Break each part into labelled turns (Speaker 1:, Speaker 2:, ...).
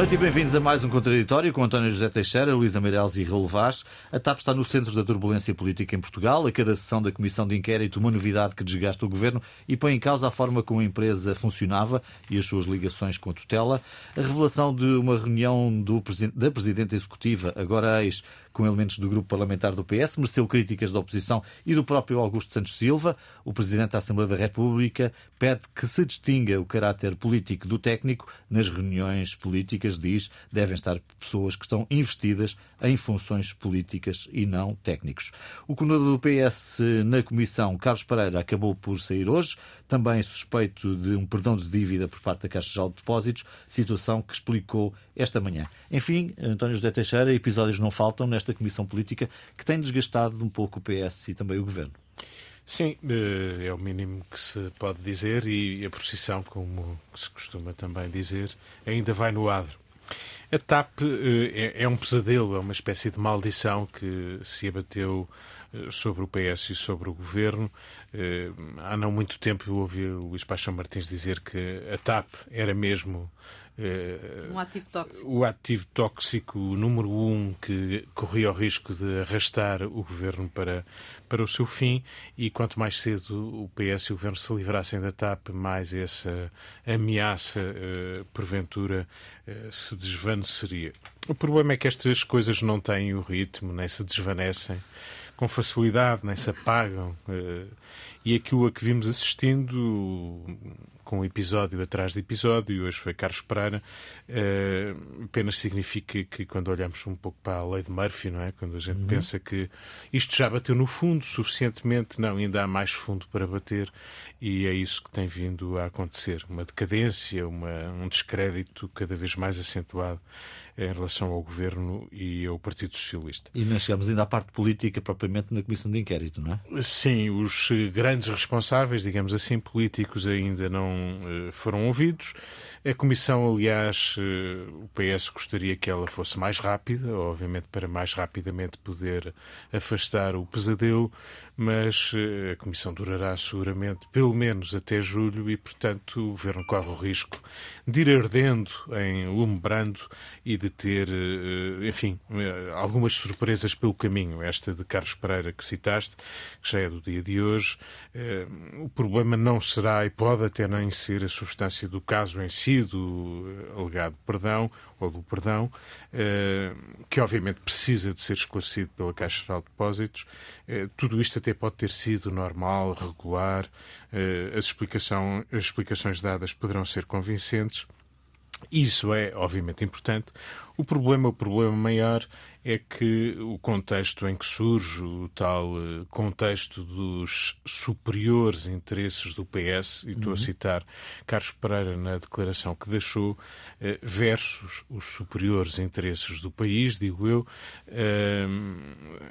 Speaker 1: Noite e bem-vindos a mais um Contraditório com António José Teixeira, Luísa Meireles e Raul Vaz. A TAP está no centro da turbulência política em Portugal. A cada sessão da Comissão de Inquérito, uma novidade que desgasta o governo e põe em causa a forma como a empresa funcionava e as suas ligações com a tutela. A revelação de uma reunião do, da Presidente Executiva, agora ex, com elementos do grupo parlamentar do PS, mereceu críticas da oposição e do próprio Augusto Santos Silva. O Presidente da Assembleia da República pede que se distinga o caráter político do técnico nas reuniões políticas, diz, devem estar pessoas que estão investidas em funções políticas e não técnicos. O coordenador do PS na Comissão, Carlos Pereira, acabou por sair hoje, também suspeito de um perdão de dívida por parte da Caixa Geral de Depósitos, situação que explicou esta manhã. Enfim, António José Teixeira, episódios não faltam nesta Comissão Política que tem desgastado um pouco o PS e também o Governo.
Speaker 2: Sim, eh, é o mínimo que se pode dizer e a procissão, como se costuma também dizer, ainda vai no adro. A TAP eh, é, é um pesadelo, é uma espécie de maldição que se abateu sobre o PS e sobre o governo. Há não muito tempo eu ouvi o Luís Paixão Martins dizer que a TAP era mesmo
Speaker 3: um ativo.
Speaker 2: O ativo tóxico número um que corria o risco de arrastar o governo para, para o seu fim, e quanto mais cedo o PS e o governo se livrassem da TAP, mais essa ameaça, uh, porventura, se desvaneceria. O problema é que estas coisas não têm o ritmo, nem se desvanecem com facilidade, nem se apagam. Uh, e aquilo a que vimos assistindo com episódio atrás de episódio, hoje foi Carlos Pereira, uh, apenas significa que quando olhamos um pouco para a lei de Murphy, não é? Quando a gente uhum. pensa que isto já bateu no fundo suficientemente, não, ainda há mais fundo para bater, e é isso que tem vindo a acontecer. Uma decadência, uma, um descrédito cada vez mais acentuado em relação ao governo e ao Partido Socialista.
Speaker 1: E nós chegamos ainda à parte política propriamente na Comissão de Inquérito, não é?
Speaker 2: Sim, os grandes responsáveis, digamos assim, políticos ainda não uh, foram ouvidos. A Comissão, aliás, uh, o PS gostaria que ela fosse mais rápida, obviamente para mais rapidamente poder afastar o pesadelo, mas uh, a Comissão durará seguramente pelo menos até julho e, portanto, o Governo corre o risco de ir ardendo em lume brando e de ter, eh, enfim, eh, algumas surpresas pelo caminho. Esta de Carlos Pereira que citaste, que já é do dia de hoje. Eh, o problema não será e pode até nem ser a substância do caso em si, do alegado perdão ou do perdão, que obviamente precisa de ser esclarecido pela Caixa Geral de Depósitos. Tudo isto até pode ter sido normal, regular, as, explicação, as explicações dadas poderão ser convincentes. Isso é, obviamente, importante. O problema, o problema maior é que o contexto em que surge o tal eh, contexto dos superiores interesses do PS, e estou uhum. a citar Carlos Pereira na declaração que deixou, eh, versus os superiores interesses do país, digo eu, eh,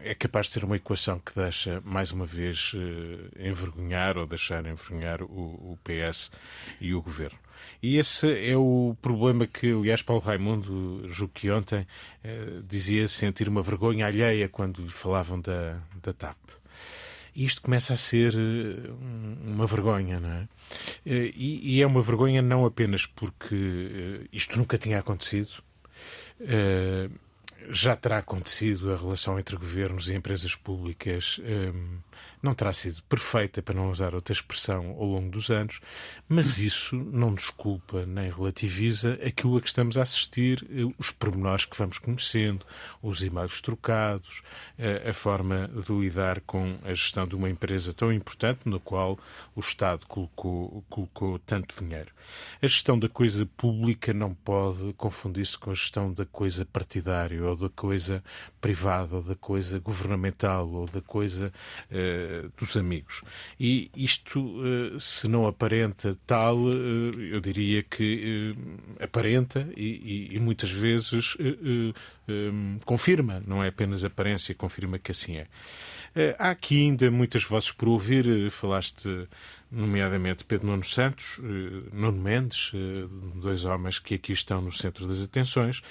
Speaker 2: é capaz de ser uma equação que deixa, mais uma vez, envergonhar ou deixar envergonhar o PS e o governo. E esse é o problema que, aliás, Paulo Raimundo, julgo que ontem, eh, dizia sentir uma vergonha alheia quando lhe falavam da, da TAP. Isto começa a ser eh, uma vergonha, não é? Eh, e, e é uma vergonha não apenas porque isto nunca tinha acontecido, já terá acontecido a relação entre governos e empresas públicas não terá sido perfeita, para não usar outra expressão, ao longo dos anos, mas isso não desculpa nem relativiza aquilo a que estamos a assistir, eh, os pormenores que vamos conhecendo, os e-mails trocados, eh, a forma de lidar com a gestão de uma empresa tão importante, na qual o Estado colocou, colocou tanto dinheiro. A gestão da coisa pública não pode confundir-se com a gestão da coisa partidária, ou da coisa privada, ou da coisa governamental, ou da coisa. Uh, dos amigos. E isto, eh, se não aparenta tal, eh, eu diria que eh, aparenta e, e muitas vezes confirma, não é apenas aparência, confirma que assim é. Há aqui ainda muitas vozes por ouvir. Falaste nomeadamente Pedro Nuno Santos, Nuno Mendes, dois homens que aqui estão no centro das atenções.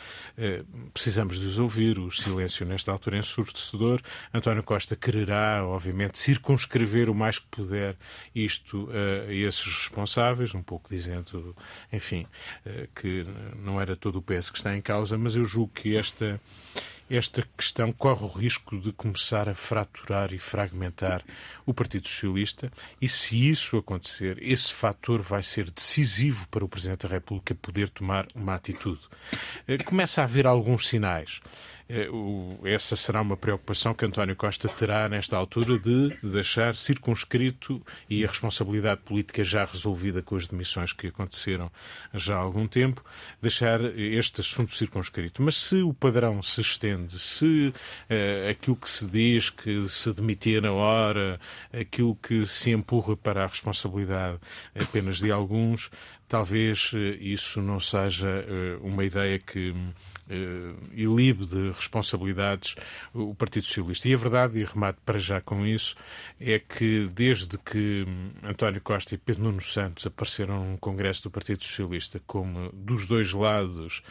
Speaker 2: Precisamos de os ouvir. O silêncio, nesta altura, é ensurdecedor. António Costa quererá, obviamente, circunscrever o mais que puder isto a esses responsáveis, um pouco dizendo, enfim, que não era todo o PS que está em causa, mas eu julgo que esta esta questão corre o risco de começar a fraturar e fragmentar o Partido Socialista, e se isso acontecer, esse fator vai ser decisivo para o Presidente da República poder tomar uma atitude. Eh, começa a haver alguns sinais. É, essa será uma preocupação que António Costa terá nesta altura de deixar circunscrito e a responsabilidade política já resolvida com as demissões que aconteceram já há algum tempo, deixar este assunto circunscrito. Mas se o padrão se estende, se uh, aquilo que se diz que se demitir na hora, aquilo que se empurra para a responsabilidade apenas de alguns, talvez uh, isso não seja uh, uma ideia que uh, ilibe de responsabilidades o Partido Socialista. E a verdade, e remato para já com isso, é que desde que António Costa e Pedro Nuno Santos apareceram no Congresso do Partido Socialista como dos dois lados,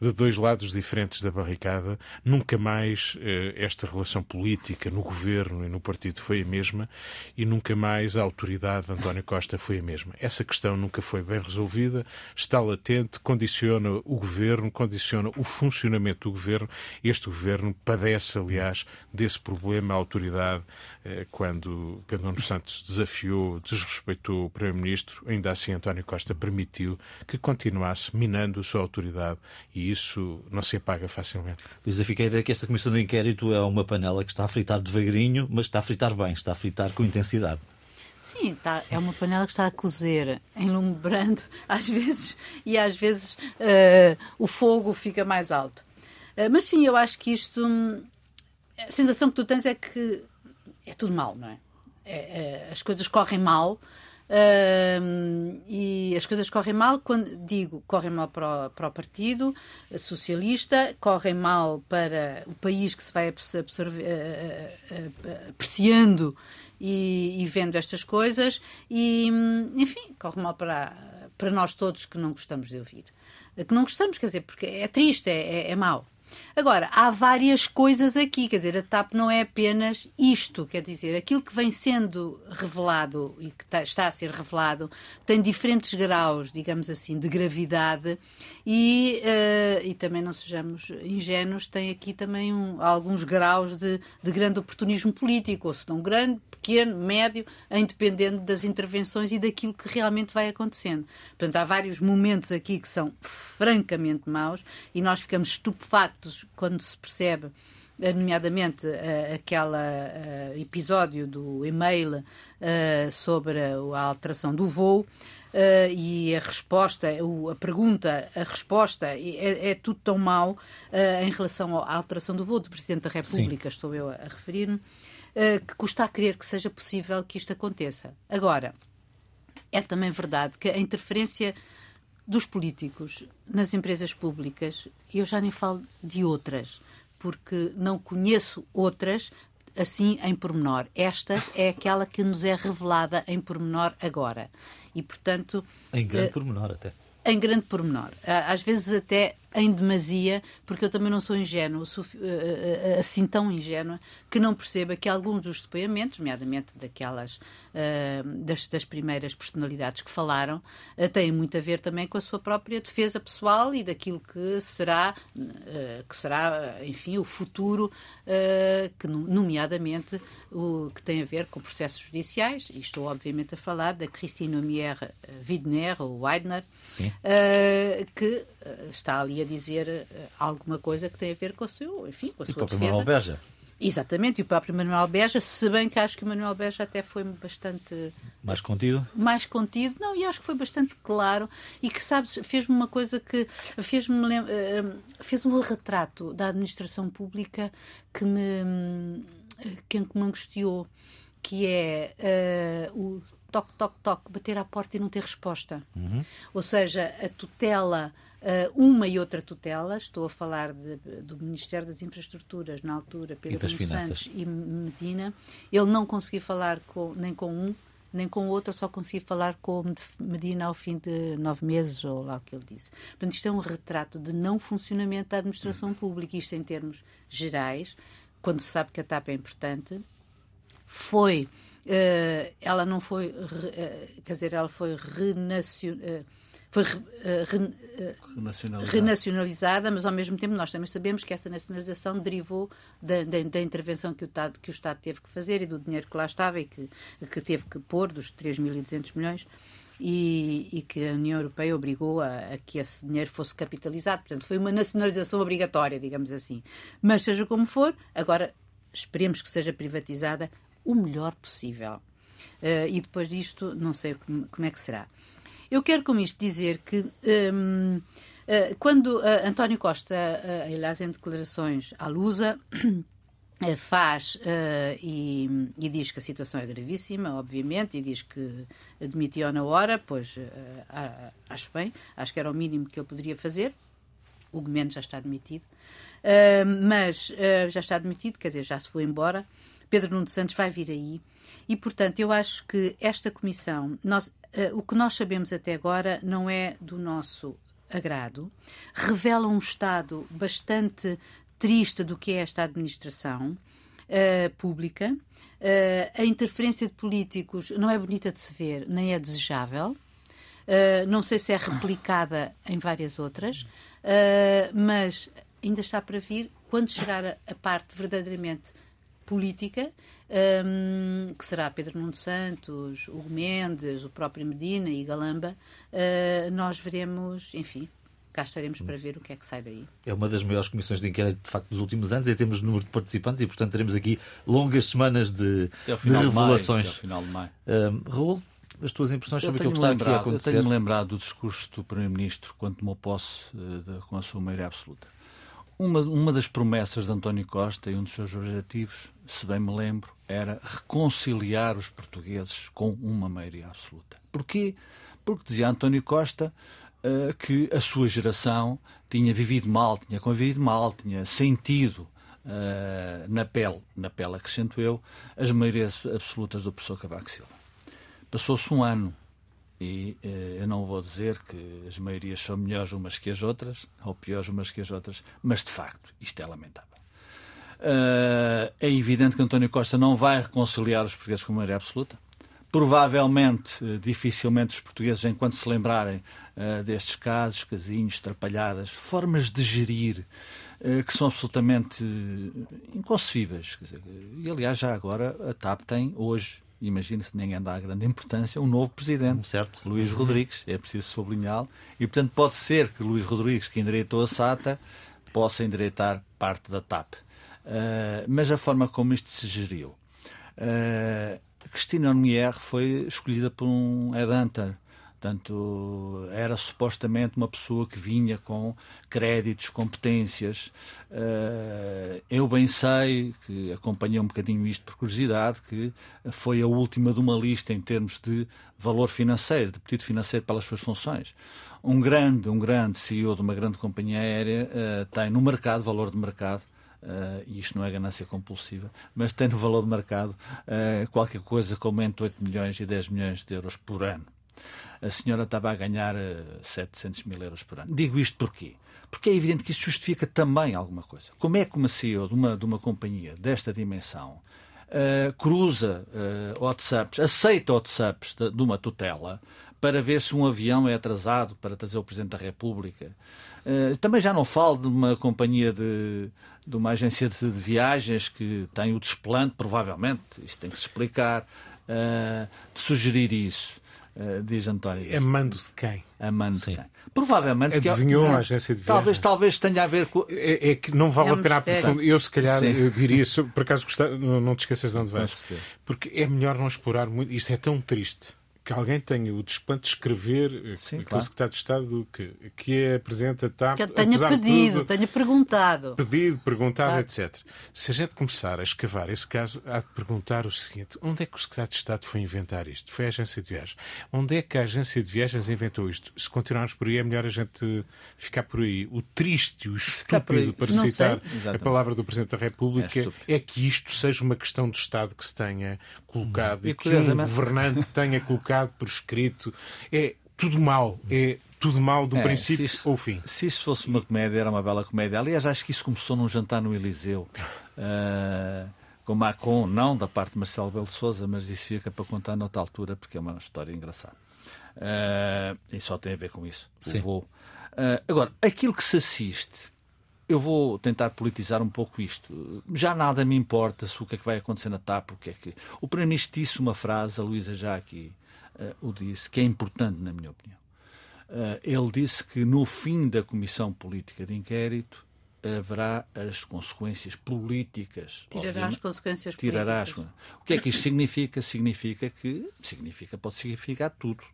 Speaker 2: de dois lados diferentes da barricada, nunca mais esta relação política no governo e no partido foi a mesma e nunca mais a autoridade de António Costa foi a mesma. Essa questão nunca foi bem resolvida, está latente, condiciona o governo, condiciona o funcionamento do governo. Este governo padece, aliás, desse problema. A autoridade, eh, quando Pedro Nuno Santos desafiou, desrespeitou o Primeiro-Ministro, ainda assim António Costa permitiu que continuasse minando a sua autoridade e isso não se apaga facilmente.
Speaker 1: Luísa, fica a ideia que esta comissão de inquérito é uma panela que está a fritar devagarinho, mas está a fritar bem, está a fritar com intensidade.
Speaker 3: Sim, tá, é uma panela que está a cozer, enlumbrando às vezes, e às vezes uh, o fogo fica mais alto. Uh, mas sim, eu acho que isto. A sensação que tu tens é que é tudo mal, não é? é, é as coisas correm mal. Uh, e as coisas correm mal quando digo correm mal para o, para o Partido Socialista, correm mal para o país que se vai absorver, apreciando e, e, vendo estas coisas e, enfim, corre mal para, para nós todos que não gostamos de ouvir. Que não gostamos, quer dizer, porque é triste, é, é, é mau. Agora, há várias coisas aqui, quer dizer, a TAP não é apenas isto, quer dizer, aquilo que vem sendo revelado e que tá, está a ser revelado tem diferentes graus, digamos assim, de gravidade e, uh, e também não sejamos ingênuos, tem aqui também um, alguns graus de, de grande oportunismo político, ou se não grande, pequeno, médio, independente das intervenções e daquilo que realmente vai acontecendo. Portanto, há vários momentos aqui que são francamente maus e nós ficamos quando se percebe eh, nomeadamente uh, aquele uh, episódio do e-mail uh, sobre a, alteração do voo e a resposta, a pergunta, a resposta, é, é tudo tão mau em relação à alteração do voo do Presidente da República, Sim. estou eu a, a referir-me. Eh, que custa a crer que seja possível que isto aconteça. Agora, é também verdade que a interferência dos políticos nas empresas públicas, eu já nem falo de outras, porque não conheço outras assim em pormenor. Esta é aquela que nos é revelada em pormenor agora. E, portanto.
Speaker 1: Em grande uh, pormenor, até.
Speaker 3: Em grande pormenor. Às vezes até em demasia, porque eu também não sou ingênuo, eh, eh, eh, assim tão ingênua, que não perceba que alguns dos depoimentos, nomeadamente daquelas das, das primeiras personalidades que falaram, têm muito a ver também com a sua própria defesa pessoal e daquilo que será, que será enfim, o futuro, que, nomeadamente o que tem a ver com processos judiciais, e estou obviamente a falar da Christine Omier Widner, ou Weidner, que está ali a dizer eh, alguma coisa que tem a ver com a sua, enfim, com a
Speaker 1: e
Speaker 3: sua
Speaker 1: defesa. Manuel Beja.
Speaker 3: Exatamente, e o próprio Manuel Beja, se bem que acho que o Manuel Beja até foi bastante.
Speaker 1: Mais contido?
Speaker 3: Mais contido, não, e acho que foi bastante claro e que, sabes, fez-me uma coisa que. fez-me eh, fez um retrato da administração pública que me. que me angustiou, que é uh, o toque, toque, toque, bater à porta e não ter resposta. Uhum. Ou seja, a tutela uma e outra tutela, estou a falar de, do Ministério das Infraestruturas, na altura, Pedro Santos e Medina, ele não conseguia falar com, nem com um nem com o outro, só consegui falar com o Medina ao fim de nove meses, ou lá o que ele disse. Portanto, isto é um retrato de não funcionamento da administração pública, isto em termos gerais, quando se sabe que a TAP é importante, foi. Uh, ela não foi, uh, quer dizer, ela foi renacionalizada. Uh, foi uh, renacionalizada. renacionalizada. mas ao mesmo tempo nós também sabemos que essa nacionalização derivou da, da, da intervenção que o, Estado, que o Estado teve que fazer e do dinheiro que lá estava e que, que teve que pôr, dos 3.200 milhões, e, e, que a União Europeia obrigou a, a, que esse dinheiro fosse capitalizado. Portanto, foi uma nacionalização obrigatória, digamos assim. Mas seja como for, agora esperemos que seja privatizada o melhor possível. Uh, e depois disto, não sei como, como é que será. Eu quero com isto dizer que um, uh, quando uh, António Costa, uh, aliás, em declarações à Lusa, faz e, e, diz que a situação é gravíssima, obviamente, e diz que admitiu na hora, pois acho bem, acho que era o mínimo que ele poderia fazer. O Gomes já está admitido, mas já está admitido, quer dizer, já se foi embora. Pedro Nuno Santos vai vir aí. E, portanto, eu acho que esta comissão, nós, uh, o que nós sabemos até agora não é do nosso agrado, revela um estado bastante triste do que é esta administração uh, pública. Uh, a interferência de políticos não é bonita de se ver, nem é desejável. Uh, não sei se é replicada em várias outras, mas ainda está para vir quando chegar a, a parte verdadeiramente política um, que será Pedro Nuno Santos, Hugo Mendes, o próprio Medina e Galamba, uh, nós veremos, enfim, cá estaremos para ver o que é que sai daí.
Speaker 1: É uma das maiores comissões de inquérito, de facto, dos últimos anos, em termos de número de participantes, e, portanto, teremos aqui longas semanas de, de revelações.
Speaker 4: De maio, final de maio.
Speaker 1: Uh, Raul, as tuas impressões sobre aquilo que está
Speaker 4: lembrado,
Speaker 1: aqui a acontecer?
Speaker 4: Eu tenho-me lembrado do discurso do Primeiro-Ministro quando tomou posse uh, de, com a sua maioria absoluta. Uma, uma das promessas de António Costa e um dos seus objetivos, se bem me lembro, era reconciliar os portugueses com uma maioria absoluta. Porquê? Porque dizia António Costa uh, que a sua geração tinha vivido mal, tinha convivido mal, tinha sentido uh, na pele, na pele acrescento eu, as maiorias absolutas do professor Cavaco Silva. Passou-se um ano, e eh, eu não vou dizer que as maiorias são melhores umas que as outras, ou piores umas que as outras, mas de facto isto é lamentável. Uh, é evidente que António Costa não vai reconciliar os portugueses com a maioria absoluta. Provavelmente, uh, dificilmente os portugueses, enquanto se lembrarem uh, destes casos, casinhos, trapalhadas, formas de gerir que são absolutamente inconcebíveis. Dizer, e aliás, já agora a TAP tem hoje imagine-se, ninguém dá grande importância, um novo presidente,
Speaker 1: certo.
Speaker 4: Luís Rodrigues, é preciso sublinhá-lo, e portanto pode ser que Luís Rodrigues, que endireitou a SATA, possa endireitar parte da TAP. Uh, mas a forma como isto se geriu. Uh, Cristina Ormier foi escolhida por um headhunter, Portanto, era supostamente uma pessoa que vinha com créditos, competências. Eh, eu bem sei, que acompanhei um bocadinho isto por curiosidade, que foi a última de uma lista em termos de valor financeiro, de pedido financeiro pelas suas funções. Um grande, um grande CEO de uma grande companhia aérea eh, tem no mercado, valor de mercado, Uh, e isto não é ganância compulsiva, mas tem no valor de mercado uh, qualquer coisa como entre 8 milhões e 10 milhões de euros por ano a senhora estava a ganhar 700 eh, mil euros por ano. Digo isto porquê? Porque é evidente que isso justifica também alguma coisa. Como é que uma CEO de uma, de uma companhia desta dimensão uh, cruza uh, WhatsApps, aceita WhatsApps de, de uma tutela para ver se um avião é atrasado para trazer o Presidente da República. Uh, também já não falo de uma companhia de, de uma agência de, de, viagens que tem o desplante, provavelmente, isto tem que se explicar, uh, de sugerir isso. Uh, diz António.
Speaker 2: É mando de quem?
Speaker 4: A mando Sim. de quem? Provavelmente
Speaker 2: Adivinhou que, é, a agência de
Speaker 4: viagens. Talvez, talvez tenha a ver com.
Speaker 2: É, é que não vale é a pena aprofundar. Eu, se calhar, eu diria, por acaso, gostar, não, não te esqueças de onde vais. Porque é melhor não explorar muito. Isto é tão triste que alguém tenha o desplante de escrever eh, Sim, aquele claro. secretário de Estado que, que é apresenta TAP.
Speaker 3: Que tenha pedido, tudo, tenha perguntado.
Speaker 2: Pedido, perguntado, claro. etc. Se a gente começar a escavar esse caso, há de perguntar o seguinte: onde é que o secretário de Estado foi inventar isto? Foi a agência de viagens. Onde é que a agência de viagens inventou isto? Se continuarmos por aí, é melhor a gente ficar por aí. O triste, o estúpido, para Não citar a palavra do Presidente da República, é, é, que isto seja uma questão do Estado que se tenha colocado e, e que um governante tenha colocado por escrito. É tudo mal. É tudo mal do é, princípio isto, ao fim.
Speaker 4: Se isso fosse uma comédia, era uma bela comédia. Aliás, acho que isso começou num jantar no Eliseu. Uh, com Macron, não da parte de Marcelo Belo Souza, mas isso fica para contar noutra altura, porque é uma história engraçada. Uh, e só tem a ver com isso. Sim. vou. Uh, agora, aquilo que se assiste, eu vou tentar politizar um pouco isto. Já nada me importa se o que é que vai acontecer na TAP, o que é que. O Primeiro-Ministro disse uma frase, a Luísa já aqui o disse, que é importante, na minha opinião. ele disse que no fim da Comissão Política de Inquérito haverá as consequências políticas.
Speaker 3: Tirará as consequências
Speaker 4: tirará políticas. As... O que é que isto significa? Significa que significa, pode significar tudo.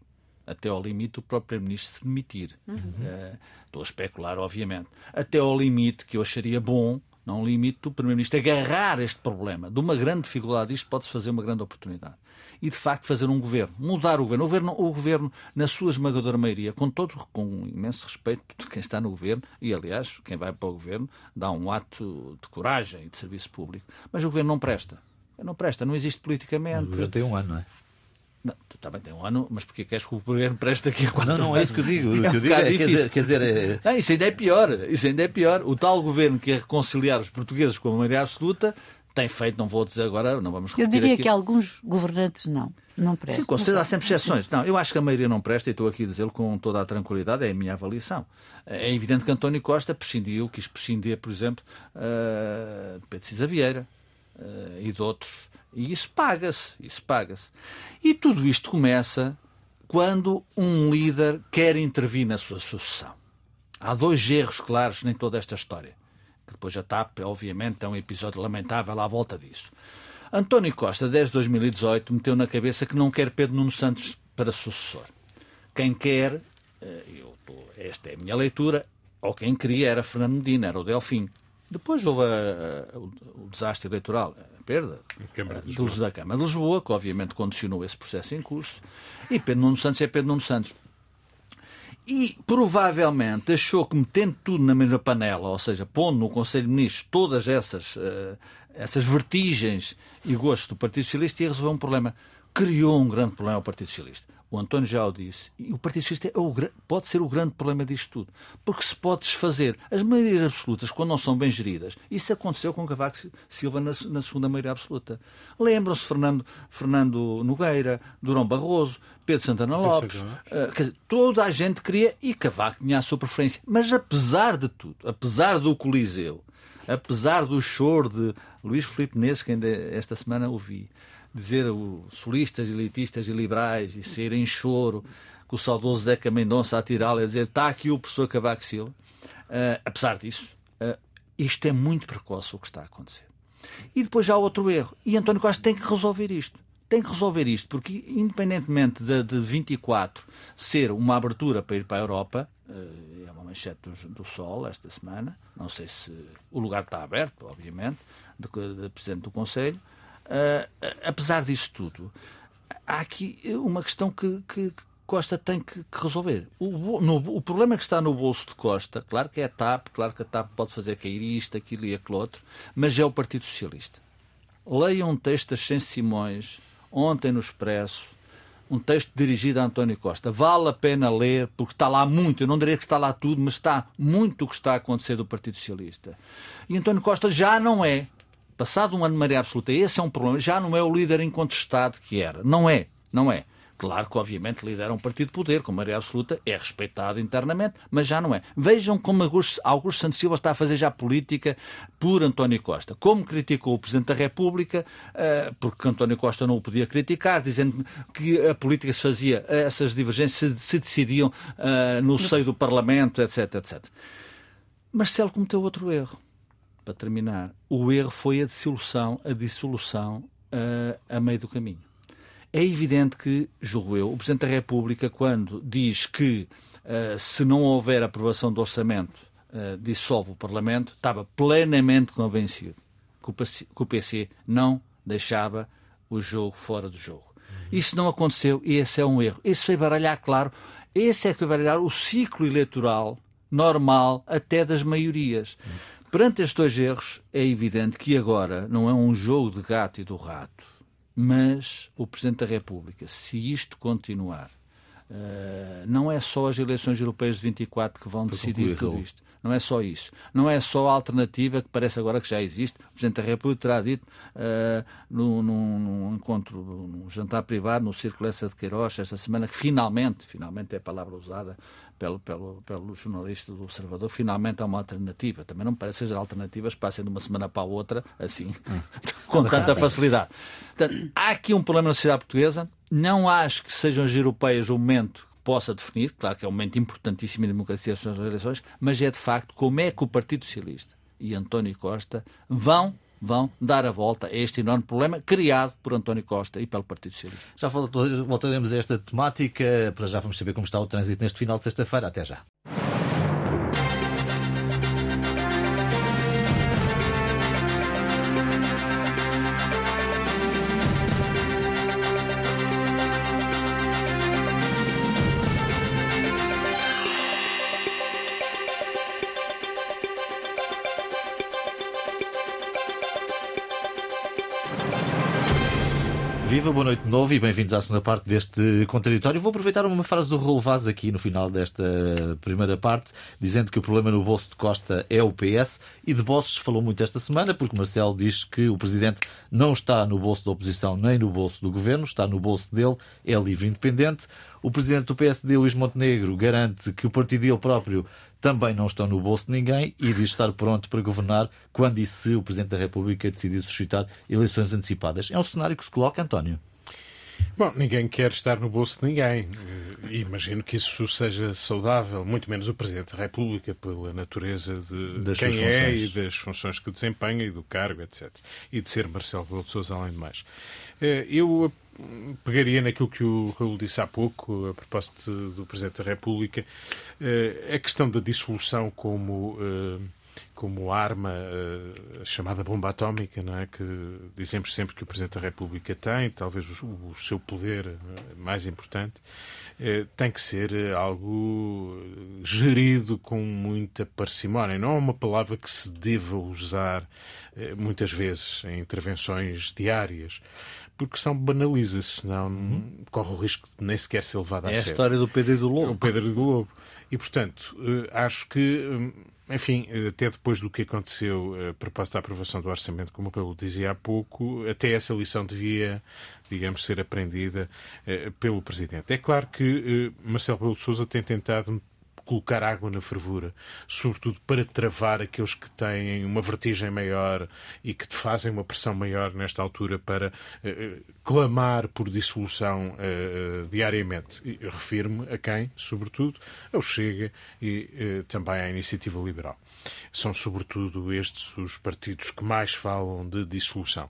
Speaker 4: Até ao limite do próprio Primeiro-Ministro se demitir. Uhum. Uh, estou a especular, obviamente. Até ao limite que eu acharia bom, não limite do Primeiro-Ministro agarrar este problema de uma grande dificuldade. Isto pode-se fazer uma grande oportunidade e, de facto, fazer um governo, mudar o governo. O governo, o governo na sua esmagadora maioria, com todo, com imenso respeito por quem está no governo, e, aliás, quem vai para o governo dá um ato de coragem e de serviço público. Mas o governo não presta. Não presta, não existe politicamente. O
Speaker 1: governo tem um ano, não é?
Speaker 4: Não, tu também tem um ano, mas porque queres que o governo preste daqui a quatro
Speaker 1: Não, não
Speaker 4: é
Speaker 1: isso que eu digo. O que eu digo é, quer dizer, quer dizer é...
Speaker 4: Não, isso ainda é pior. Isso ainda é pior. O tal governo que é reconciliar os portugueses com a maioria absoluta tem feito, não vou dizer agora, não vamos
Speaker 3: Eu diria aqui. que alguns governantes não. Não prestam.
Speaker 4: Sim, com certeza há sempre exceções. Não, eu acho que a maioria não presta e estou aqui a dizê-lo com toda a tranquilidade, é a minha avaliação. É evidente que António Costa prescindiu, quis prescindir, por exemplo, uh, de Pedro Cisa Vieira uh, e de outros. E isso paga-se, isso paga-se. E tudo isto começa quando um líder quer intervir na sua sucessão. Há dois erros claros em toda esta história que depois a TAP, obviamente, é um episódio lamentável à volta disso. António Costa, desde 2018, meteu na cabeça que não quer Pedro Nuno Santos para sucessor. Quem quer, eh, eu tô, esta é a minha leitura, ou quem queria era Fernando Medina, era o Delfim. Depois houve a, a, o, desastre eleitoral, a perda dos da Câmara de Lisboa, que obviamente condicionou esse processo em curso. E Pedro Nuno Santos é Pedro Nuno Santos e provavelmente achou que metendo tudo na mesma panela, ou seja, pondo no Conselho de Ministros todas essas, uh, essas vertigens e gostos do Partido Socialista, ia resolver um problema. Criou um grande problema ao Partido Socialista o António já o disse, e o Partido Socialista é o, pode ser o grande problema disto tudo. Porque se pode desfazer as maiorias absolutas quando não são bem geridas. Isso aconteceu com Cavaco Silva na, na segunda maioria absoluta. Lembram-se Fernando, Fernando Nogueira, Durão Barroso, Pedro Santana Lopes. Uh, dizer, toda a gente queria e Cavaco tinha a sua preferência. Mas apesar de tudo, apesar do Coliseu, apesar do choro de Luís Filipe Neves, que ainda esta semana ouvi, dizer os solistas, elitistas e liberais e serem choro com o saudoso Zeca Mendonça a tirá-lo e a dizer está aqui o professor Cavaco Silva. Uh, apesar disso, uh, isto é muito precoce o que está a acontecer. E depois já há outro erro. E António Costa tem que resolver isto. Tem que resolver isto, porque independentemente de, de 24 ser uma abertura para ir para a Europa, uh, é uma manchete do, do, Sol esta semana, não sei se o lugar está aberto, obviamente, de, de Presidente do Conselho, apesar disso tudo, há aqui uma questão que, que Costa tem que, que resolver. O, no, o, problema que está no bolso de Costa, claro que é a TAP, claro que a TAP pode fazer cair isto, aquilo e aquilo outro, mas é o Partido Socialista. Leiam um texto das Sem Simões, ontem no Expresso, um texto dirigido a António Costa. Vale a pena ler, porque está lá muito, eu não diria que está lá tudo, mas está muito o que está a acontecer do Partido Socialista. E António Costa já não é Passado um ano de maioria absoluta, esse é um problema. Já não é o líder incontestado que era. Não é. Não é. Claro que, obviamente, lidera um partido de poder, com maioria absoluta, é respeitado internamente, mas já não é. Vejam como Augusto, Augusto Santos Silva está a fazer já política por António Costa. Como criticou o Presidente da República, uh, porque António Costa não o podia criticar, dizendo que a política se fazia, essas divergências se, decidiam uh, no seio do Parlamento, etc, etc. Marcelo cometeu outro erro para terminar, o erro foi a dissolução, a dissolução uh, a meio do caminho. É evidente que, julgo eu, o Presidente da República, quando diz que uh, se não houver aprovação do orçamento, uh, dissolve o Parlamento, estava plenamente convencido que o, PC, que o PC não deixava o jogo fora do jogo. Isso não aconteceu e esse é um erro. Isso foi baralhar, claro, esse é que vai baralhar o ciclo eleitoral normal até das maiorias. Perante estes dois erros, é evidente que agora não é um jogo de gato e do rato, mas o Presidente da República, se isto continuar, uh, não é só as eleições europeias de 24 que vão Para decidir tudo isto. Não é só isso. Não é só a alternativa que parece agora que já existe. O Presidente da República terá dito uh, num, num, encontro, num jantar privado no Círculo Essa de Queiroz esta semana, que finalmente, finalmente é a palavra usada pelo, pelo, pelo jornalista do Observador, finalmente há uma alternativa. Também não me parece que as alternativas passem de uma semana para a outra, assim, hum. com tanta facilidade. Portanto, há aqui um problema na sociedade portuguesa. Não acho que sejam as europeias o momento possa definir, claro que é um momento importantíssimo em democracia as eleições, mas é de facto como é que o Partido Socialista e António Costa vão vão dar a volta a este enorme problema criado por António Costa e pelo Partido Socialista.
Speaker 1: Já voltaremos a esta temática, para já vamos saber como está o trânsito neste final de sexta-feira. Até já. Viva, boa noite de novo e bem-vindos à segunda parte deste contraditório. Vou aproveitar uma frase do Raul Vaz aqui no final desta primeira parte, dizendo que o problema no bolso de Costa é o PS e de Bosses falou muito esta semana, porque Marcelo diz que o Presidente não está no bolso da oposição nem no bolso do Governo, está no bolso dele, é livre e independente. O Presidente do PSD, Luís Montenegro, garante que o partido dele próprio também não estão no bolso de ninguém e diz estar pronto para governar quando e se o Presidente da República decidir suscitar eleições antecipadas. É um cenário que se coloca, António.
Speaker 2: Bom, ninguém quer estar no bolso de ninguém. Imagino que isso seja saudável, muito menos o Presidente da República, pela natureza de das quem é e das funções que desempenha e do cargo, etc. E de ser Marcelo Rebelo de Sousa, além de mais. Eh, eu pegaria naquilo que o Raul disse há pouco, a propósito do Presidente da República, eh, a questão da dissolução como eh, como arma uh, chamada bomba atómica, não é? que dizemos sempre que o Presidente da República tem, talvez o, o seu poder mais importante, tem que ser algo gerido com muita parcimónia. Não é uma palavra que se deva usar muitas vezes em intervenções diárias porque são banaliza-se, senão uhum. corre o risco de nem sequer ser levado a
Speaker 4: é
Speaker 2: sério.
Speaker 4: É a história do Pedro e do Lobo.
Speaker 2: O Pedro e do Lobo. E, portanto, acho que enfim, até depois do que aconteceu a propósito da aprovação do orçamento, como eu dizia há pouco, até essa lição devia, digamos, ser aprendida eh, pelo Presidente. É claro que eh, Marcelo Rebelo de Sousa tem tentado colocar água na fervura, sobretudo para travar aqueles que têm uma vertigem maior e que fazem uma pressão maior nesta altura para uh, clamar por dissolução uh, diariamente. refiro-me a quem, sobretudo, ao Chega e uh, também à Iniciativa Liberal. São, sobretudo, estes os partidos que mais falam de dissolução.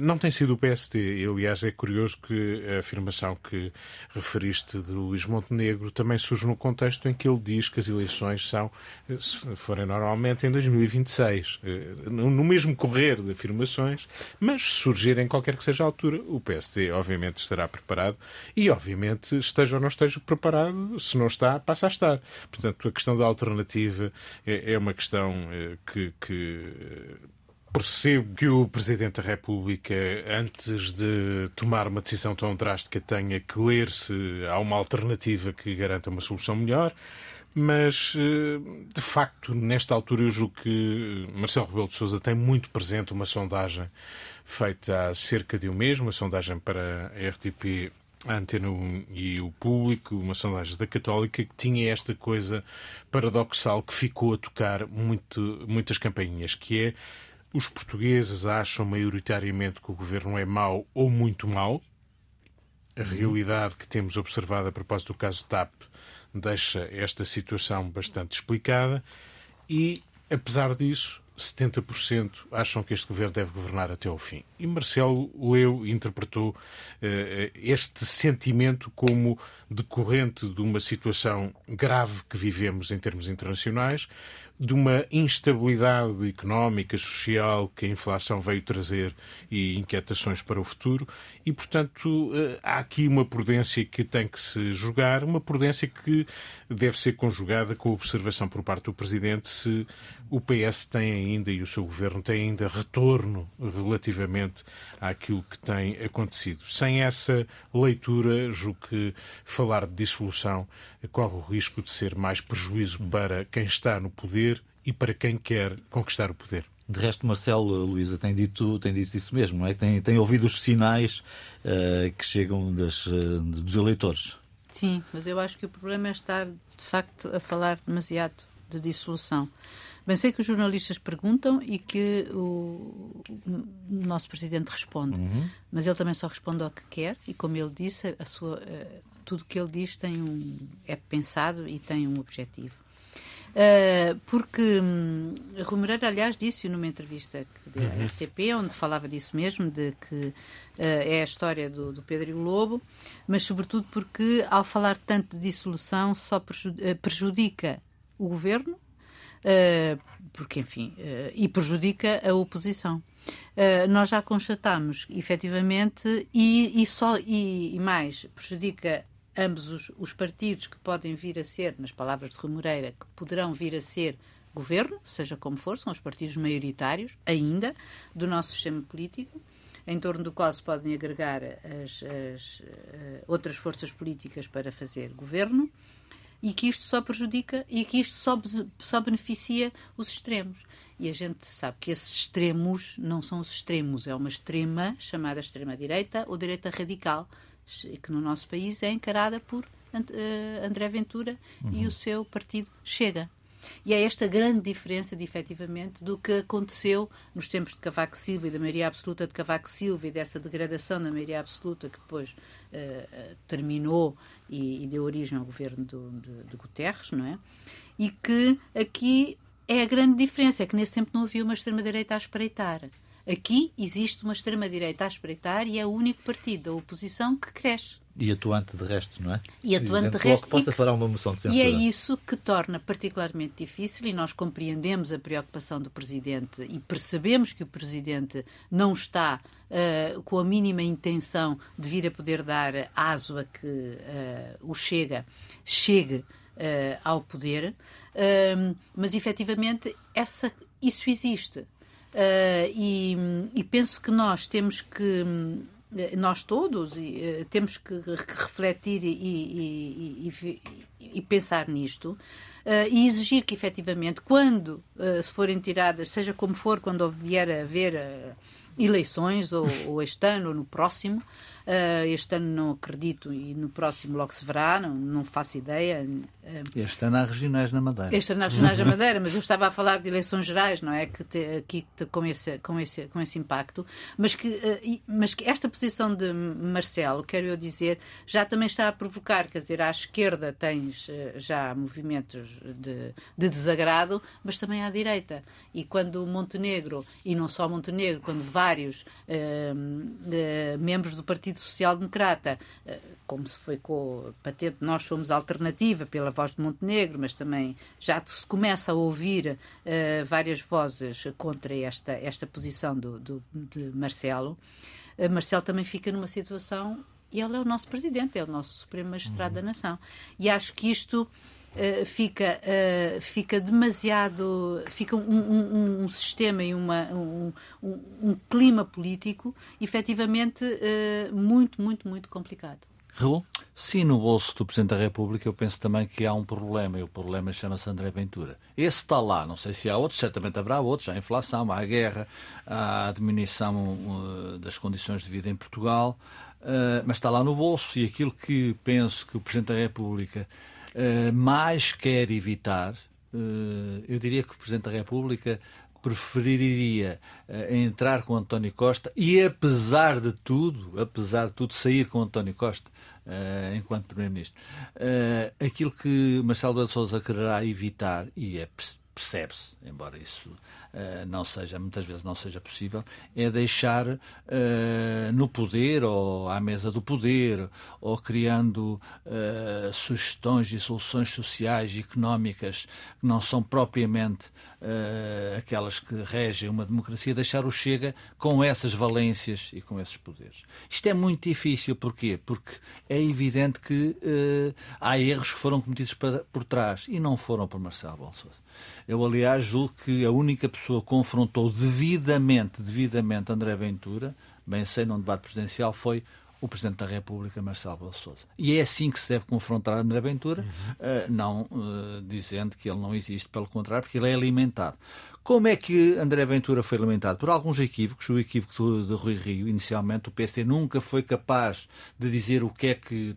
Speaker 2: Não tem sido o PSD. Aliás, é curioso que a afirmação que referiste de Luís Montenegro também surge no contexto em que ele diz que as eleições são, se forem normalmente, em 2026. No mesmo correr de afirmações, mas se surgirem em qualquer que seja a altura, o PSD, obviamente, estará preparado e, obviamente, esteja ou não esteja preparado, se não está, passa a estar. Portanto, a questão da alternativa é, é uma questão eh, que, que percebo que o Presidente da República, antes de tomar uma decisão tão drástica, tenha que ler se há uma alternativa que garanta uma solução melhor. Mas, eh, de facto, nesta altura, eu julgo que Marcelo Rebelo de Sousa tem muito presente uma sondagem feita há cerca de um mês, uma sondagem para a RTP a Antena 1 e o público, uma sondagem da Católica, que tinha esta coisa paradoxal que ficou a tocar muito, muitas campainhas, que é os portugueses acham maioritariamente que o governo é mau ou muito mau. A realidade que temos observado a propósito do caso TAP deixa esta situação bastante explicada e, apesar disso, 70% acham que este governo deve governar até ao fim. E Marcelo leu e interpretou uh, este sentimento como decorrente de uma situação grave que vivemos em termos internacionais, de uma instabilidade económica, social que a inflação veio trazer e inquietações para o futuro, e, portanto, eh, há aqui uma prudência que tem que se jogar, uma prudência que deve ser conjugada com a observação por parte do Presidente se o PS tem ainda e o seu governo tem ainda retorno relativamente àquilo que tem acontecido. Sem essa leitura, julgo que falar de dissolução corre o risco de ser mais prejuízo para quem está no poder e para quem quer conquistar o poder.
Speaker 1: De resto, Marcelo, Luísa, tem dito, tem dito isso mesmo, não é? Tem, tem ouvido os sinais uh, que chegam das, uh, dos eleitores.
Speaker 3: Sim, mas eu acho que o problema é estar, de facto, a falar demasiado de dissolução. Bem, sei que os jornalistas perguntam e que o, nosso presidente responde, uhum. mas ele também só responde ao que quer e, como ele disse, a sua, uh, tudo o que ele diz tem um, é pensado e tem um objetivo. Uh, porque um, Rui Moreira, aliás, disse numa entrevista que deu à uhum. RTP, onde falava disso mesmo, de que uh, é a história do, do, Pedro e o Lobo, mas sobretudo porque, ao falar tanto de dissolução, só prejudica o governo, porque, enfim, e prejudica a oposição. nós já constatámos, efetivamente, e, e só e, e mais, prejudica ambos os, os, partidos que podem vir a ser, nas palavras de Rui Moreira, que poderão vir a ser governo, seja como for, são os partidos maioritários ainda do nosso sistema político, em torno do qual se podem agregar as, as uh, outras forças políticas para fazer governo, e que isto só prejudica e que isto só, só beneficia os extremos. E a gente sabe que esses extremos não são os extremos, é uma extrema chamada extrema-direita ou direita radical, que no nosso país é encarada por uh, André Ventura uhum. e o seu partido Chega. E é esta grande diferença, de, efetivamente, do que aconteceu nos tempos de Cavaco Silva e da maioria absoluta de Cavaco Silva e dessa degradação da maioria absoluta que depois uh, terminou e, e, deu origem ao governo do, de, de Guterres, não é? E que aqui é a grande diferença, é que nesse tempo não havia uma extrema-direita a espreitar. Aqui existe uma extrema-direita a espreitar e é o único partido da oposição que cresce.
Speaker 1: E atuante de resto, não é?
Speaker 3: E atuante de resto.
Speaker 1: que possa fará uma moção de censura.
Speaker 3: E é isso que torna particularmente difícil, e nós compreendemos a preocupação do Presidente e percebemos que o Presidente não está uh, com a mínima intenção de vir a poder dar aso a que uh, o Chega chegue uh, ao poder, mas efetivamente essa, isso existe. Uh, e, e, penso que nós temos que, nós todos, uh, temos que, refletir e, e, e pensar nisto. Uh, e exigir que, efetivamente, quando se forem tiradas, seja como for, quando vier a haver eleições, ou, ou este ano, ou no próximo, Uh, este ano não acredito e no próximo logo se verá, não, não faço ideia. Uh,
Speaker 4: este ano há regionais na Madeira.
Speaker 3: Este ano há regionais na Madeira, mas eu estava a falar de eleições gerais, não é? Que te, aqui te, com, esse, com, esse, com esse impacto. Mas que, uh, mas que esta posição de Marcelo, quero eu dizer, já também está a provocar, quer dizer, à esquerda tens já movimentos de, de desagrado, mas também à direita. E quando Montenegro, e não só Montenegro, quando vários membros do Partido Social Democrata, eh, como se foi com a patente Nós Somos Alternativa, pela voz de Montenegro, mas também já se começa a ouvir uh, várias vozes contra esta, esta posição do, do de Marcelo. Uh, Marcelo também fica numa situação, e ele é o nosso presidente, é o nosso Supremo Magistrado uhum. da Nação. E acho que isto Uh, fica, uh, fica demasiado. fica um, um, um sistema e uma, um, um, clima político efetivamente uh, muito, muito, muito complicado.
Speaker 1: Raul?
Speaker 4: Sim, no bolso do Presidente da República eu penso também que há um problema, e o problema chama-se André Ventura. Esse está lá, não sei se há outros, certamente haverá outros, há a inflação, há a guerra, há a diminuição das condições de vida em Portugal, mas está lá no bolso e aquilo que penso que o Presidente da República eh, mais quer evitar, uh, eu diria que o Presidente da República preferiria uh, entrar com António Costa e, apesar de tudo, apesar de tudo, sair com António Costa enquanto Primeiro-Ministro. aquilo que Marcelo de Souza quererá evitar, e é percebe-se, embora isso não seja, muitas vezes não seja possível, é deixar uh, no poder ou à mesa do poder ou criando uh, sugestões e soluções sociais e económicas que não são propriamente aquelas que regem uma democracia, deixar o Chega com essas valências e com esses poderes. Isto é muito difícil, porquê? Porque é evidente que há erros que foram cometidos por trás e não foram por Marcelo Bolsonaro. Eu, aliás, julgo que a única pessoa que confrontou devidamente, devidamente André Ventura, bem sei num debate presidencial, foi o Presidente da República, Marcelo Rebelo. E é assim que se deve confrontar André Ventura, uhum. uh, não uh, dizendo que ele não existe, pelo contrário, porque ele é alimentado. Como é que André Ventura foi alimentado? Por alguns equívocos. O equívoco de Rui Rio, inicialmente, o PSD nunca foi capaz de dizer o que é que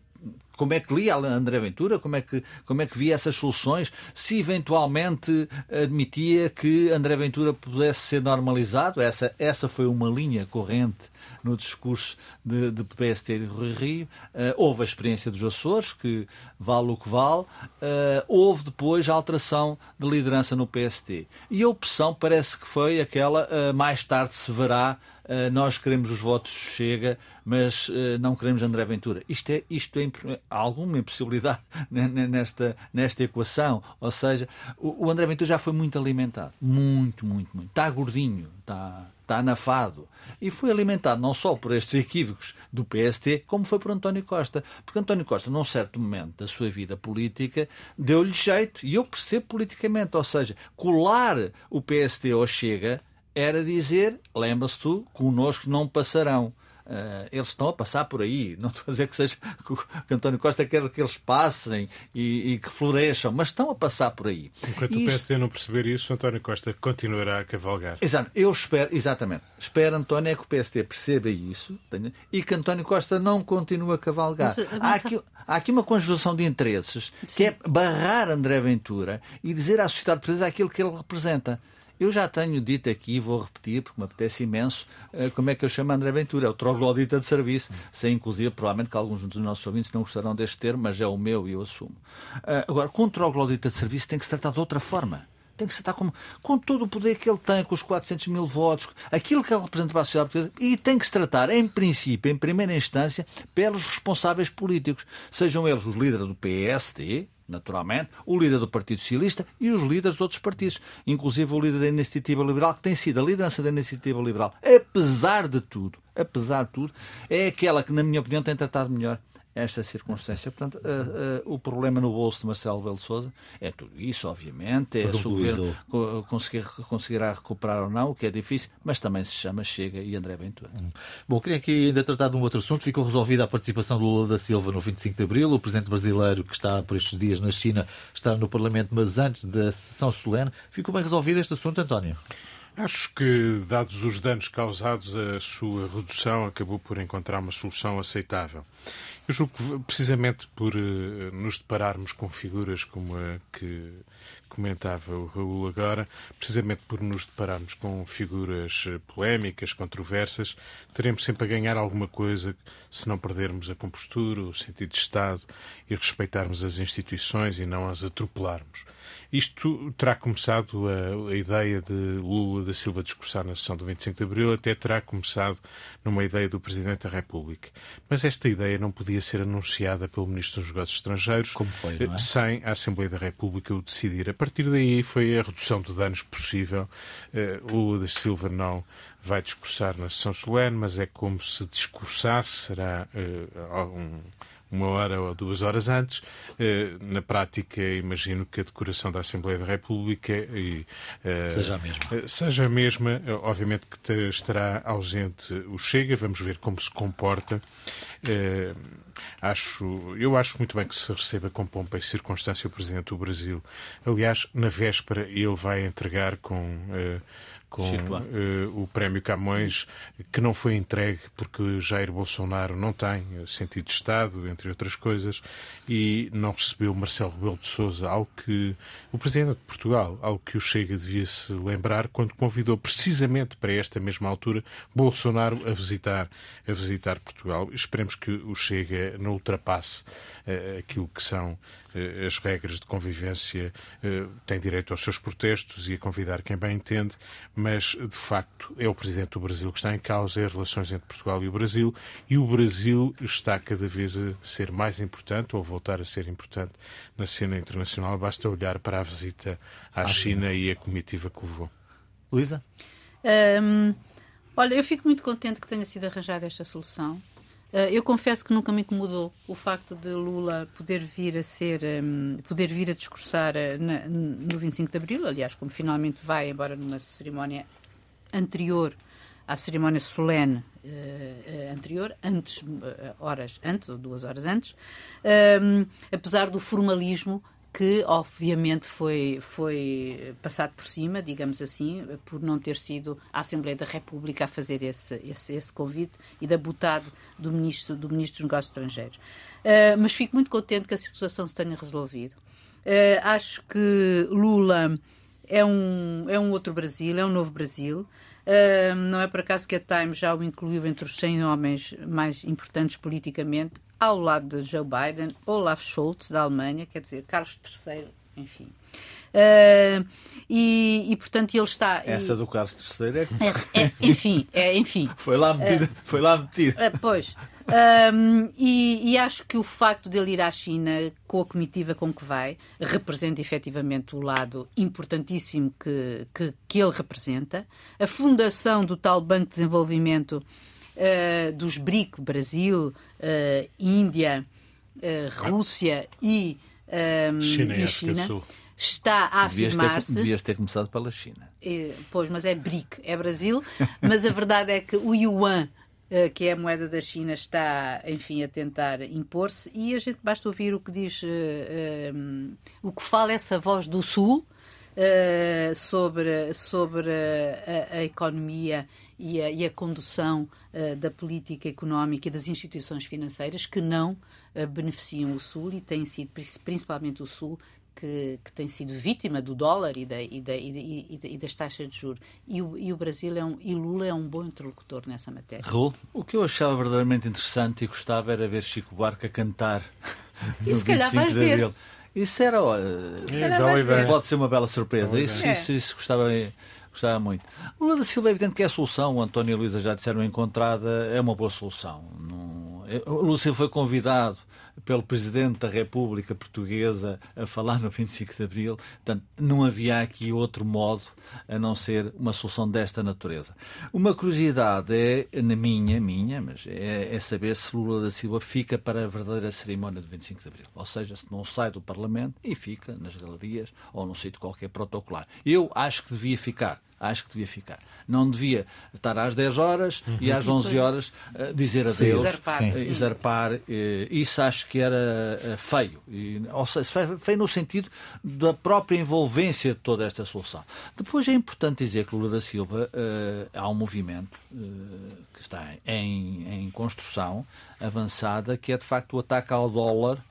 Speaker 4: como é que lia André Ventura, como é que, como é que via essas soluções, se eventualmente admitia que André Ventura pudesse ser normalizado, essa, essa foi uma linha corrente no discurso de, de PST de Rui Rio. Uh, houve a experiência dos Açores, que vale o que vale. Uh, houve depois a alteração de liderança no PST. E a opção parece que foi aquela, uh, mais tarde se verá, nós queremos os votos Chega, mas não queremos André Ventura. Isto é, isto é há alguma impossibilidade nesta, nesta equação. Ou seja, o, o, André Ventura já foi muito alimentado. Muito, muito, muito. Está gordinho, está, está anafado. E foi alimentado não só por estes equívocos do PST, como foi por António Costa. Porque António Costa, num certo momento da sua vida política, deu-lhe jeito. E eu percebo politicamente. Ou seja, colar o PST ao Chega era dizer, lembra-se tu, connosco não passarão. Uh, eles estão a passar por aí. Não estou a dizer que seja que António Costa quer que eles passem e, e, que floresçam, mas estão a passar por aí.
Speaker 2: Enquanto e o PSD não perceber isso, António Costa continuará a cavalgar.
Speaker 4: Exato, eu espero, exatamente, espero, António, é que o PSD perceba isso e que António Costa não continue a cavalgar. Mas, mas... Há, aqui, há aqui uma conjugação de interesses Sim. que é barrar André Ventura e dizer à sociedade portuguesa aquilo que ele representa. Eu já tenho dito aqui, vou repetir, porque me apetece imenso, eh, como é que eu chamo André Ventura, é o troglodita de serviço. Sei, inclusive, provavelmente que alguns dos nossos ouvintes não gostarão deste termo, mas é o meu e eu assumo. Eh, agora, com o troglodita de serviço tem que se tratar de outra forma tem que se tratar como, com todo o poder que ele tem, com os 400 mil votos, aquilo que ele representa para a sociedade portuguesa, e tem que se tratar, em princípio, em primeira instância, pelos responsáveis políticos, sejam eles os líderes do PSD, naturalmente, o líder do Partido Socialista e os líderes dos outros partidos, inclusive o líder da Iniciativa Liberal, que tem sido a liderança da Iniciativa Liberal, apesar de tudo, apesar de tudo, é aquela que, na minha opinião, tem tratado melhor esta circunstância. Portanto, uh, uh, o problema no bolso de Marcelo Belo Souza é tudo isso, obviamente, é se o governo conseguir, conseguirá recuperar ou não, o que é difícil, mas também se chama Chega e André Ventura. Hum.
Speaker 1: Bom, queria aqui ainda tratar de um outro assunto. Ficou resolvida a participação do Lula da Silva no 25 de Abril. O presidente brasileiro, que está por estes dias na China, está no Parlamento, mas antes da sessão solene. Ficou bem resolvido este assunto, António?
Speaker 2: Acho que, dados os danos causados, a sua redução acabou por encontrar uma solução aceitável. Eu julgo que, precisamente por uh, nos depararmos com figuras como a que comentava o Raul agora, precisamente por nos depararmos com figuras eh, polémicas, controversas, teremos sempre a ganhar alguma coisa se não perdermos a compostura, o sentido de Estado e respeitarmos as instituições e não as atropelarmos. Isto terá começado, a, a, ideia de Lula da Silva discursar na sessão do 25 de Abril, até terá começado numa ideia do Presidente da República. Mas esta ideia não podia ser anunciada pelo Ministro dos Negócios Estrangeiros
Speaker 1: foi, é?
Speaker 2: sem a Assembleia da República o decidir. A partir daí foi a redução de danos possível. Uh, Lula da Silva não vai discursar na sessão solene, mas é como se discursasse, será uh, um uma hora ou duas horas antes. Eh, na prática, imagino que a decoração da Assembleia da República
Speaker 1: e, eh, seja a mesma.
Speaker 2: Eh, seja a mesma. Obviamente que estará ausente o Chega, vamos ver como se comporta. Acho, eu acho muito bem que se receba com pompa e circunstância o Presidente do Brasil. Aliás, na véspera ele vai entregar com com uh, o Prémio Camões, que não foi entregue porque Jair Bolsonaro não tem sentido de Estado, entre outras coisas, e não recebeu Marcelo Rebelo de Sousa, algo que o Presidente de Portugal, algo que o Chega devia se lembrar quando convidou precisamente para esta mesma altura Bolsonaro a visitar, a visitar Portugal. Esperemos que o Chega não ultrapasse aquilo que são eh, as regras de convivência, eh, tem direito aos seus protestos e a convidar quem bem entende, mas de facto é o Presidente do Brasil que está em causa, é as relações entre Portugal e o Brasil, e o Brasil está cada vez a ser mais importante, ou a voltar a ser importante na cena internacional. Basta olhar para a visita à China e a comitiva que levou.
Speaker 1: Luísa?
Speaker 3: Um, olha, eu fico muito contente que tenha sido arranjada esta solução. Uh, eu confesso que nunca me incomodou o facto de Lula poder vir a ser, um, poder vir a discursar uh, na, no 25 de Abril, aliás, como finalmente vai, embora numa cerimónia anterior à cerimónia solene uh, anterior, antes, horas antes, ou duas horas antes, um, apesar do formalismo que obviamente foi, foi passado por cima, digamos assim, por não ter sido a Assembleia da República a fazer esse, esse, esse convite e da butade do Ministro, do ministro dos Negócios Estrangeiros. Uh, mas fico muito contente que a situação se tenha resolvido. Uh, acho que Lula é um, é um outro Brasil, é um novo Brasil. Uh, não é por acaso que a Time já o incluiu entre os 100 homens mais importantes politicamente ao lado de Joe Biden, Olaf Scholz, da Alemanha, quer dizer, Carlos III, enfim. Uh, e, e, portanto ele está.
Speaker 4: Essa
Speaker 3: e,
Speaker 4: do Carlos III é...
Speaker 3: é, é enfim, é, enfim.
Speaker 4: foi lá metido. Uh, foi lá metido.
Speaker 3: Uh, pois. Um, e, e, acho que o facto de ele ir à China com a comitiva com que vai representa efetivamente o lado importantíssimo que, que, que ele representa. A fundação do tal Banco de Desenvolvimento uh, dos BRIC, Brasil, uh, Índia, uh, Rússia e, um,
Speaker 2: China, e China
Speaker 3: está a afirmar-se.
Speaker 4: Devias, ter começado pela China.
Speaker 3: pois, mas é BRIC, é Brasil, mas a verdade é que o Yuan que é a moeda da China, está, enfim, a tentar impor-se, e a gente basta ouvir o que diz, uh, um, o que fala essa voz do Sul, Uh, sobre, sobre a, a economia e a, e a condução uh, da política económica e das instituições financeiras que não uh, beneficiam o Sul e têm sido, principalmente o Sul, que, que, tem sido vítima do dólar e, da, e, da, e, e das taxas de juros. E o, e o, Brasil é um, e Lula é um bom interlocutor nessa matéria.
Speaker 4: Raul, o que eu achava verdadeiramente interessante e gostava era ver Chico Buarque a cantar.
Speaker 3: E se calhar vais ver.
Speaker 4: Isso era. Uh, pode ser uma bela surpresa. Isso, isso, isso gostava, gostava muito. Lula da Silva é evidente que é a solução. O António e a Luísa já disseram encontrada. É uma boa solução. Não... O Lula Silva foi convidado pelo Presidente da República Portuguesa a falar no 25 de Abril. Portanto, não havia aqui outro modo a não ser uma solução desta natureza. Uma curiosidade é, na minha, minha, mas é, é saber se Lula da Silva fica para a verdadeira cerimónia do 25 de Abril. Ou seja, se não sai do Parlamento e fica nas galerias ou num sítio qualquer protocolar. Eu acho que devia ficar acho que devia ficar. Não devia estar às 10 horas uhum. e às 11 horas uh, dizer adeus,
Speaker 3: sim,
Speaker 4: exarpar. Uh, isso acho que era uh, feio. E, ou seja, feio no sentido da própria envolvência de toda esta solução. Depois é importante dizer que Lula da Silva há um movimento que está em, em construção avançada que é de facto o ataque ao dólar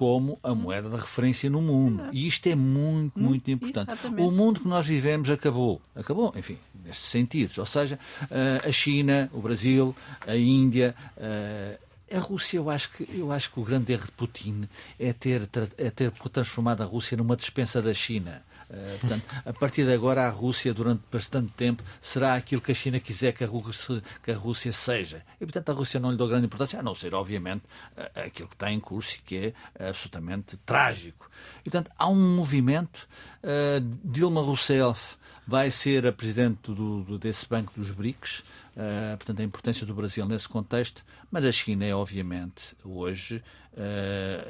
Speaker 4: como a moeda de referência no mundo. E isto é muito, hum, muito importante. Exatamente. O mundo que nós vivemos acabou. Acabou, enfim, nestes sentidos. Ou seja, eh, a China, o Brasil, a Índia. Eh, a Rússia, eu acho que, eu acho que o grande erro de Putin é ter, é ter transformado a Rússia numa dispensa da China. Uh, portanto, a partir de agora, a Rússia, durante bastante tempo, será aquilo que a China quiser que a Rússia, que a Rússia seja. E, portanto, a Rússia não lhe dá grande importância, a não ser, obviamente, uh, aquilo que está em curso e que é absolutamente trágico. E, portanto, há um movimento. Uh, Dilma Rousseff vai ser a presidente do, do, desse banco dos BRICS, portanto, a importância do Brasil nesse contexto, mas a China é, obviamente, hoje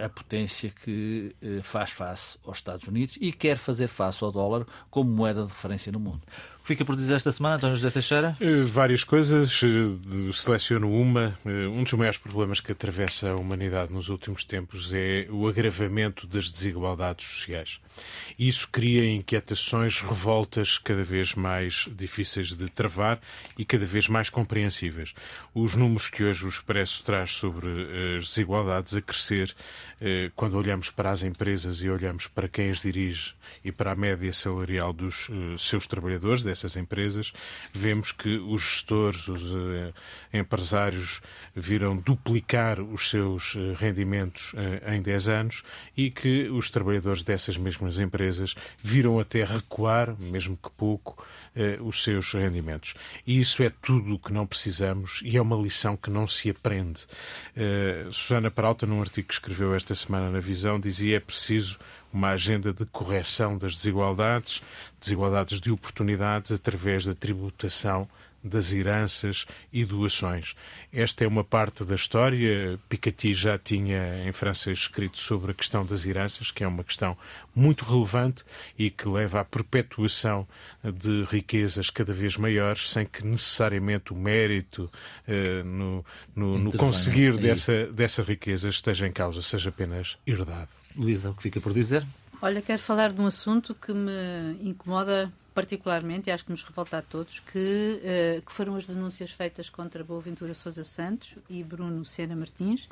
Speaker 4: a potência que uh, faz face aos Estados Unidos e quer fazer face ao dólar como moeda de referência no mundo.
Speaker 1: Fica por dizer esta semana, António José Teixeira?
Speaker 2: Eh, várias coisas. Seleciono uma. Um dos maiores problemas que atravessa a humanidade nos últimos tempos é o agravamento das desigualdades sociais. Isso cria inquietações, revoltas cada vez mais difíceis de travar e cada vez mais compreensíveis. Os números que hoje o Expresso traz sobre as desigualdades a crescer, quando olhamos para as empresas e olhamos para quem as dirige e para a média salarial dos seus trabalhadores, dessas empresas, vemos que os gestores, os empresários viram duplicar os seus rendimentos em 10 anos e que os trabalhadores dessas mesmas empresas viram até recuar, mesmo que pouco, eh, os seus rendimentos. E isso é tudo o que não precisamos e é uma lição que não se aprende. Eh, Susana Peralta, num artigo que escreveu esta semana na Visão, dizia é preciso uma agenda de correção das desigualdades, desigualdades de oportunidades através da tributação das heranças e doações. Esta é uma parte da história. Piketty já tinha em França escrito sobre a questão das heranças, que é uma questão muito relevante e que leva à perpetuação de riquezas cada vez maiores, sem que necessariamente o mérito uh, no, no, no conseguir dessa, dessa riqueza esteja em causa, seja apenas herdado.
Speaker 1: Luísa, o que fica por dizer?
Speaker 3: Olha, quero falar de um assunto que me incomoda particularmente, e acho que nos revolta a todos, que, uh, que foram as denúncias feitas contra Boaventura Sousa Santos e Bruno Sena Martins,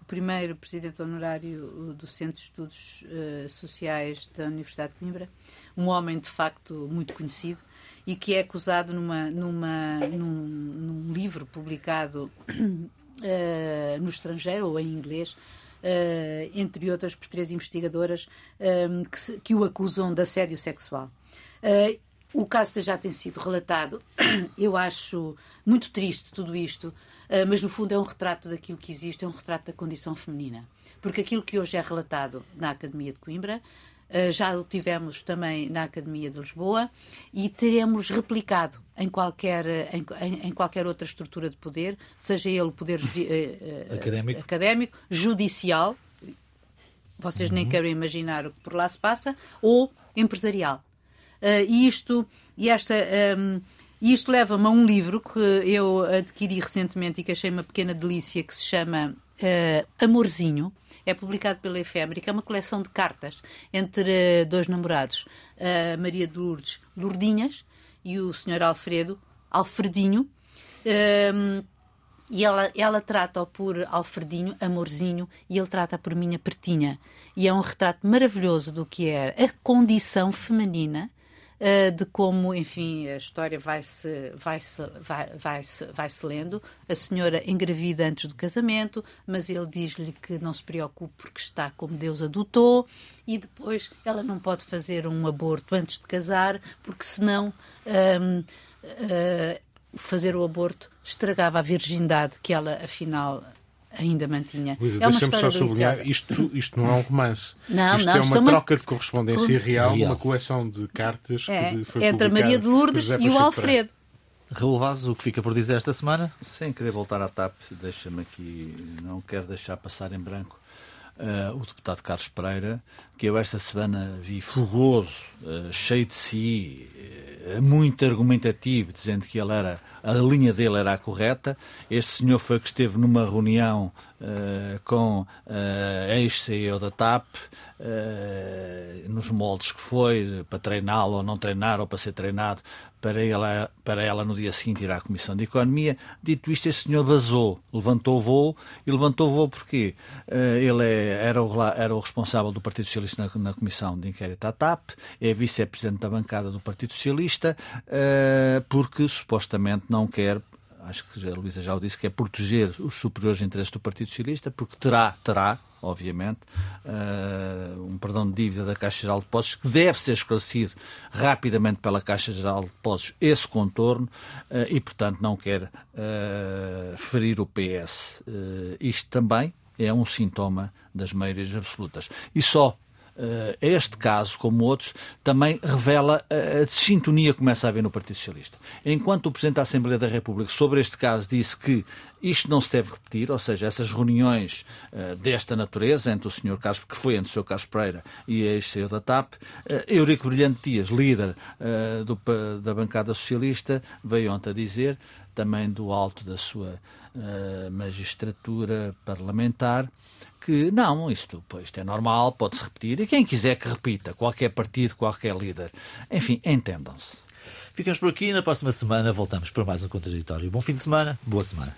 Speaker 3: o primeiro presidente honorário do Centro de Estudos uh, Sociais da Universidade de Coimbra, um homem de facto muito conhecido e que é acusado numa, numa, num, num livro publicado uh, no estrangeiro ou em inglês. Uh, entre outras por três investigadoras que, se, que, o acusam de assédio sexual. Uh, o caso já tem sido relatado. Eu acho muito triste tudo isto, uh, mas no fundo é um retrato daquilo que existe, é um retrato da condição feminina. Porque aquilo que hoje é relatado na Academia de Coimbra, já o tivemos também na Academia de Lisboa e teremos replicado em qualquer, em, em qualquer outra estrutura de poder, seja ele o poder
Speaker 1: académico.
Speaker 3: académico, judicial, vocês uhum. nem querem imaginar o que por lá se passa, ou empresarial. Uh, isto, e esta, um, isto leva-me a um livro que eu adquiri recentemente e que achei uma pequena delícia, que se chama uh, Amorzinho. É publicado pela Efêmerica, é uma coleção de cartas entre uh, dois namorados, a Maria de Lourdes Lourdinhas e o Sr. Alfredo Alfredinho. Um, e ela, ela trata-o por Alfredinho, amorzinho, e ele trata por minha pertinha. E é um retrato maravilhoso do que é a condição feminina de como, enfim, a história vai-se vai -se, vai, vai -se, vai -se lendo. A senhora engravida antes do casamento, mas ele diz-lhe que não se preocupe porque está como Deus adotou e depois ela não pode fazer um aborto antes de casar porque senão um, uh, eh, fazer o aborto estragava a virgindade que ela afinal ainda mantinha.
Speaker 2: Luísa, é deixa-me só sublinhar, isto, isto não é um romance.
Speaker 3: Não,
Speaker 2: isto
Speaker 3: não,
Speaker 2: é uma troca de correspondência real, real, uma coleção de cartas
Speaker 3: é,
Speaker 2: que foi
Speaker 3: entre a Maria de Lourdes e o Alfredo.
Speaker 1: Relevazes, o que fica por dizer esta semana?
Speaker 4: Sem querer voltar à TAP, deixa-me aqui, não quero deixar passar em branco uh, o deputado Carlos Pereira, que eu esta semana vi fogoso, uh, cheio de si, uh, muito argumentativo, dizendo que ele era, a linha dele era a correta. Este senhor foi que esteve numa reunião uh, com a ex-CEO da TAP, nos moldes que foi, para treiná-lo ou não treinar, ou para ser treinado, para ela, para ela no dia seguinte ir à Comissão de Economia. Dito isto, este senhor vazou, levantou o voo, e levantou o voo porque ele é, era, o, era o responsável do Partido Socialista na, na Comissão de Inquérito à TAP, é vice-presidente da bancada do Partido Socialista, uh, porque supostamente não quer acho que a Luísa já o disse, que é proteger os superiores interesses do Partido Socialista, porque terá, terá, obviamente, uh, um perdão de dívida da Caixa Geral de Depósitos, que deve ser esclarecido rapidamente pela Caixa Geral de Depósitos esse contorno, uh, e, portanto, não quer uh, ferir o PS. isto também é um sintoma das maiorias absolutas. E só este caso, como outros, também revela a, a sintonia que começa a haver no Partido Socialista. Enquanto o Presidente da Assembleia da República, sobre este caso, disse que isto não se deve repetir, ou seja, essas reuniões uh, desta natureza entre o Sr. Carlos, que foi entre o Sr. Carlos Pereira e a ex-CEO da TAP, uh, Eurico Brilhante Dias, líder uh, do, da bancada socialista, veio ontem a dizer, também do alto da sua magistratura parlamentar, que não, isto, pois, isto é normal, pode-se repetir, e quem quiser que repita, qualquer partido, qualquer líder. Enfim, entendam-se.
Speaker 1: Ficamos por aqui. Na próxima semana voltamos para mais um Contraditório. Bom fim de semana, boa semana.